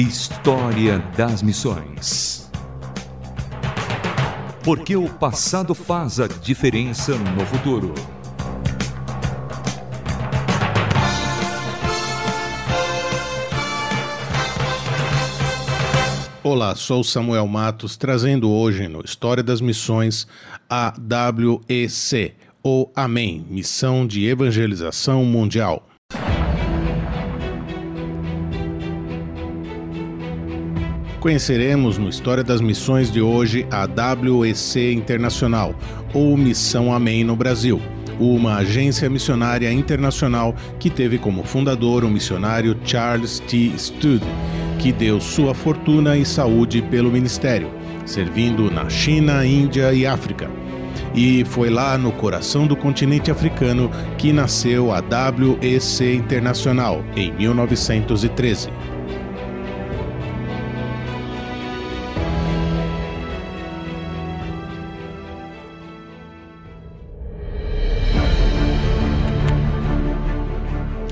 História das Missões. Porque o passado faz a diferença no futuro. Olá, sou Samuel Matos, trazendo hoje no História das Missões a WEC, ou AMEN, Missão de Evangelização Mundial. Conheceremos no História das Missões de hoje a WEC Internacional, ou Missão Amém no Brasil, uma agência missionária internacional que teve como fundador o missionário Charles T. Studd, que deu sua fortuna e saúde pelo ministério, servindo na China, Índia e África. E foi lá no coração do continente africano que nasceu a WEC Internacional, em 1913.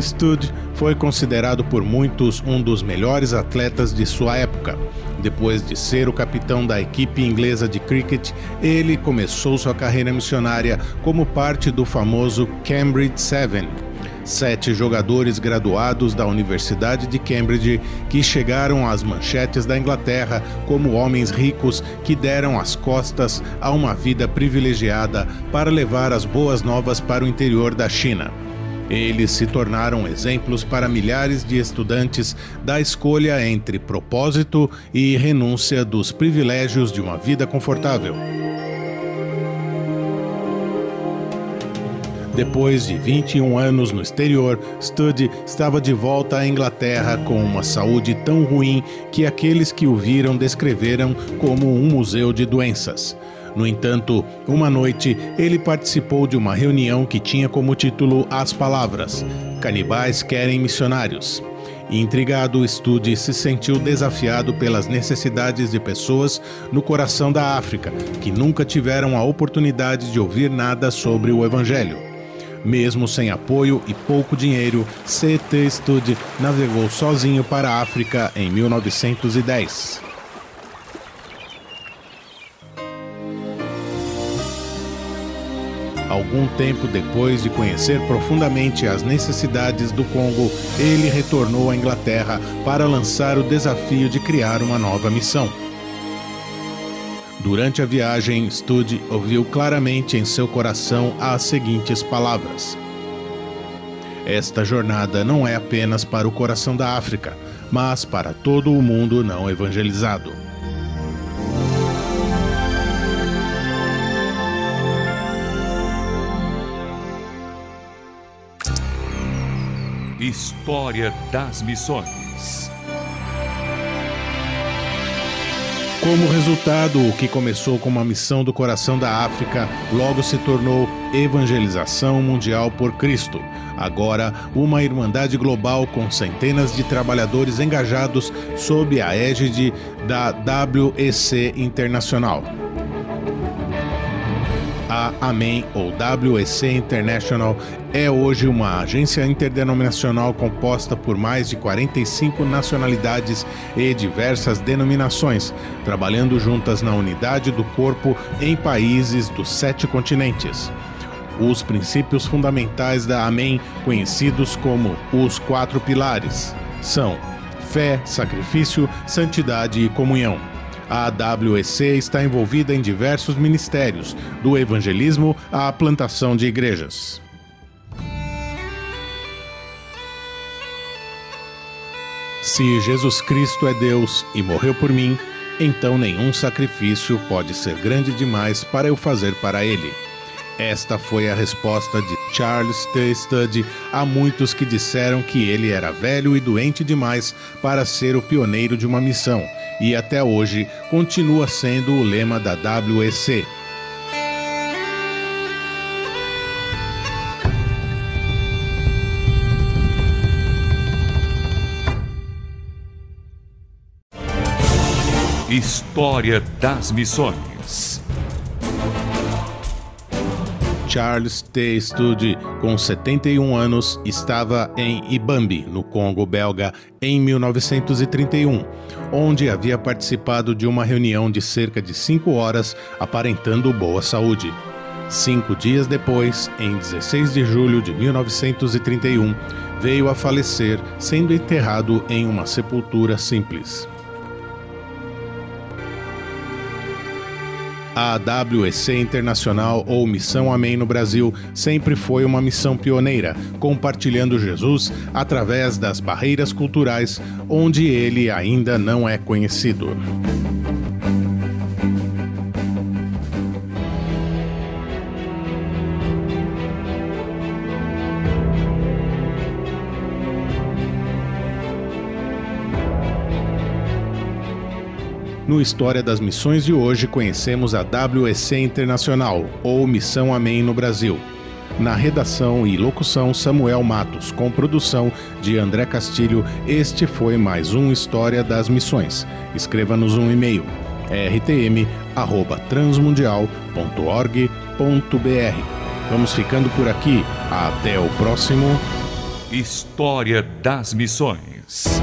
Stud foi considerado por muitos um dos melhores atletas de sua época. Depois de ser o capitão da equipe inglesa de cricket, ele começou sua carreira missionária como parte do famoso Cambridge Seven, sete jogadores graduados da Universidade de Cambridge que chegaram às manchetes da Inglaterra como homens ricos que deram as costas a uma vida privilegiada para levar as boas novas para o interior da China. Eles se tornaram exemplos para milhares de estudantes da escolha entre propósito e renúncia dos privilégios de uma vida confortável. Depois de 21 anos no exterior, Studd estava de volta à Inglaterra com uma saúde tão ruim que aqueles que o viram descreveram como um museu de doenças. No entanto, uma noite ele participou de uma reunião que tinha como título as palavras: Canibais querem missionários. Intrigado, Stude se sentiu desafiado pelas necessidades de pessoas no coração da África que nunca tiveram a oportunidade de ouvir nada sobre o Evangelho. Mesmo sem apoio e pouco dinheiro, C.T. Stude navegou sozinho para a África em 1910. Algum tempo depois de conhecer profundamente as necessidades do Congo, ele retornou à Inglaterra para lançar o desafio de criar uma nova missão. Durante a viagem, Studd ouviu claramente em seu coração as seguintes palavras: Esta jornada não é apenas para o coração da África, mas para todo o mundo não evangelizado. História das Missões. Como resultado, o que começou como uma missão do coração da África logo se tornou Evangelização Mundial por Cristo. Agora, uma irmandade global com centenas de trabalhadores engajados sob a égide da WEC Internacional. A AMEN, ou WEC International, é hoje uma agência interdenominacional composta por mais de 45 nacionalidades e diversas denominações, trabalhando juntas na unidade do corpo em países dos sete continentes. Os princípios fundamentais da AMEN, conhecidos como os quatro pilares, são fé, sacrifício, santidade e comunhão. A AWEC está envolvida em diversos ministérios, do evangelismo à plantação de igrejas. Se Jesus Cristo é Deus e morreu por mim, então nenhum sacrifício pode ser grande demais para eu fazer para ele. Esta foi a resposta de Charles T. Studd a muitos que disseram que ele era velho e doente demais para ser o pioneiro de uma missão, e até hoje continua sendo o lema da WEC. História das Missões. Charles T. Stude, com 71 anos, estava em Ibambi, no Congo belga, em 1931, onde havia participado de uma reunião de cerca de cinco horas, aparentando boa saúde. Cinco dias depois, em 16 de julho de 1931, veio a falecer, sendo enterrado em uma sepultura simples. A AWEC Internacional ou Missão Amém no Brasil sempre foi uma missão pioneira, compartilhando Jesus através das barreiras culturais onde ele ainda não é conhecido. No História das Missões de hoje, conhecemos a WEC Internacional, ou Missão Amém no Brasil. Na redação e locução, Samuel Matos, com produção de André Castilho, este foi mais um História das Missões. Escreva-nos um e-mail rtm@transmundial.org.br. Vamos ficando por aqui. Até o próximo História das Missões